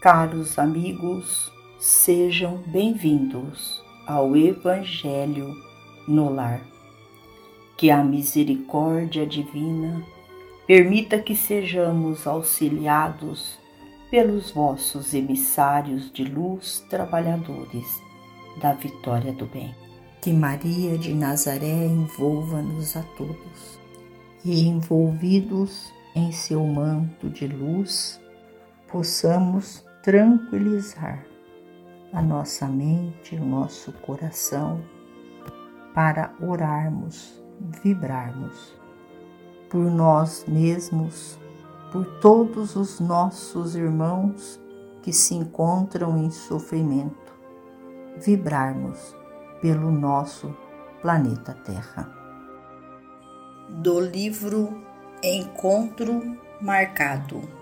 Caros amigos, sejam bem-vindos ao Evangelho no Lar. Que a misericórdia divina permita que sejamos auxiliados pelos vossos emissários de luz, trabalhadores da vitória do bem. Que Maria de Nazaré envolva-nos a todos e, envolvidos em seu manto de luz, possamos tranquilizar a nossa mente, o nosso coração, para orarmos, vibrarmos por nós mesmos, por todos os nossos irmãos que se encontram em sofrimento, vibrarmos pelo nosso planeta Terra. Do livro Encontro Marcado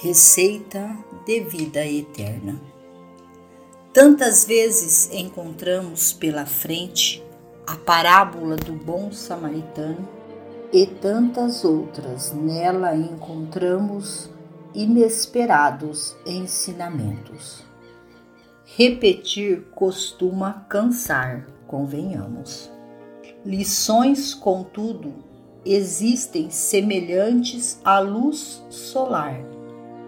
Receita de vida eterna. Tantas vezes encontramos pela frente a parábola do bom samaritano e tantas outras nela encontramos inesperados ensinamentos. Repetir costuma cansar, convenhamos. Lições, contudo, existem semelhantes à luz solar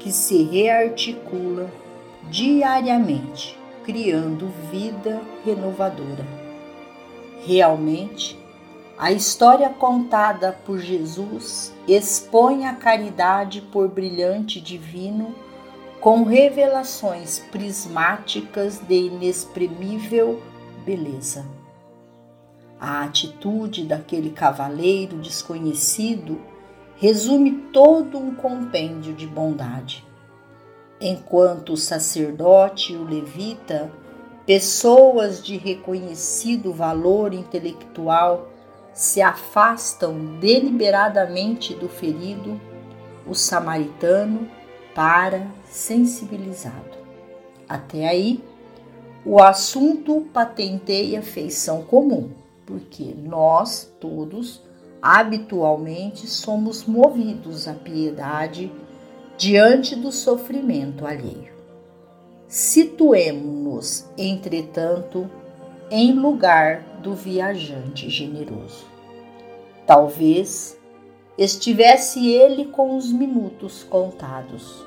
que se rearticula diariamente, criando vida renovadora. Realmente, a história contada por Jesus expõe a caridade por brilhante divino com revelações prismáticas de inexprimível beleza. A atitude daquele cavaleiro desconhecido resume todo um compêndio de bondade. Enquanto o sacerdote e o levita, pessoas de reconhecido valor intelectual, se afastam deliberadamente do ferido, o samaritano para sensibilizado. Até aí, o assunto patenteia feição comum, porque nós todos habitualmente somos movidos à piedade diante do sofrimento alheio. Situemo-nos, entretanto, em lugar do viajante generoso. Talvez estivesse ele com os minutos contados.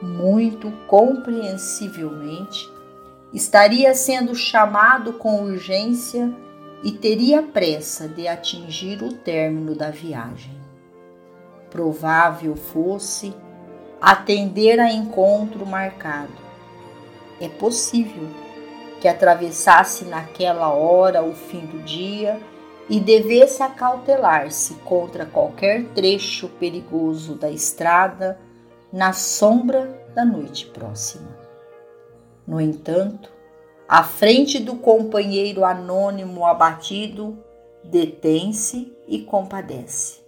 Muito compreensivelmente, estaria sendo chamado com urgência e teria pressa de atingir o término da viagem. Provável fosse atender a encontro marcado. É possível que atravessasse naquela hora o fim do dia e devesse acautelar-se contra qualquer trecho perigoso da estrada na sombra da noite próxima. No entanto, à frente do companheiro anônimo abatido, detém-se e compadece.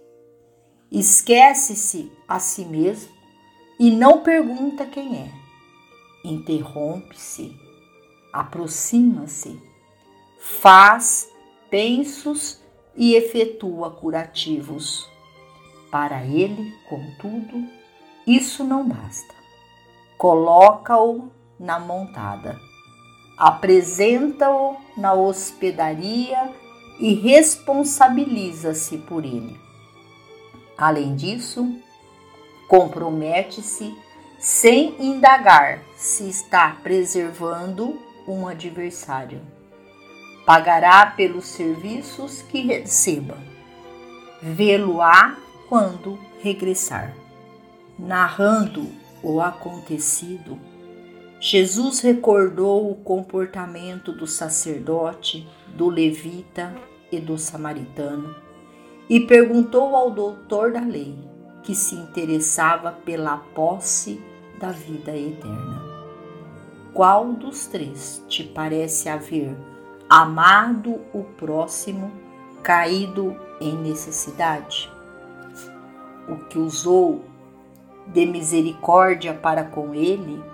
Esquece-se a si mesmo e não pergunta quem é. Interrompe-se, aproxima-se, faz pensos e efetua curativos. Para ele, contudo, isso não basta. Coloca-o na montada apresenta-o na hospedaria e responsabiliza-se por ele. Além disso, compromete-se sem indagar se está preservando um adversário. Pagará pelos serviços que receba. Vê-lo-á quando regressar. Narrando o acontecido, Jesus recordou o comportamento do sacerdote, do levita e do samaritano e perguntou ao doutor da lei, que se interessava pela posse da vida eterna: Qual dos três te parece haver amado o próximo caído em necessidade? O que usou de misericórdia para com ele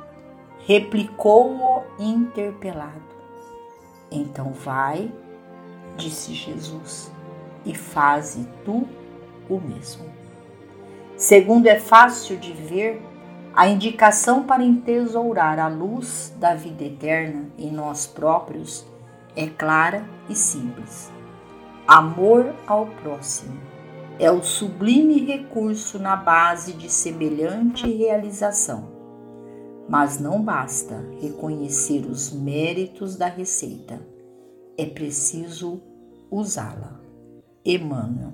replicou-o interpelado. Então vai, disse Jesus, e faze tu o mesmo. Segundo é fácil de ver, A indicação para entesourar a luz da vida eterna em nós próprios é clara e simples. Amor ao próximo é o sublime recurso na base de semelhante realização. Mas não basta reconhecer os méritos da receita, é preciso usá-la. Emmanuel.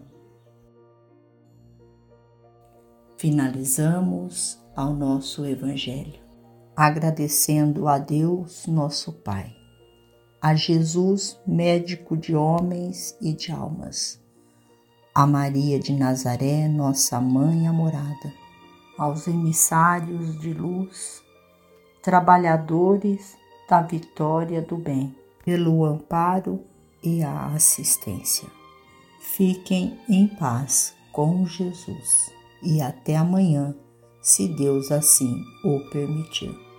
Finalizamos ao nosso Evangelho, agradecendo a Deus, nosso Pai, a Jesus, médico de homens e de almas, a Maria de Nazaré, nossa mãe amorada, aos emissários de luz, trabalhadores da vitória do bem, pelo amparo e a assistência. Fiquem em paz com Jesus e até amanhã se Deus assim o permitir.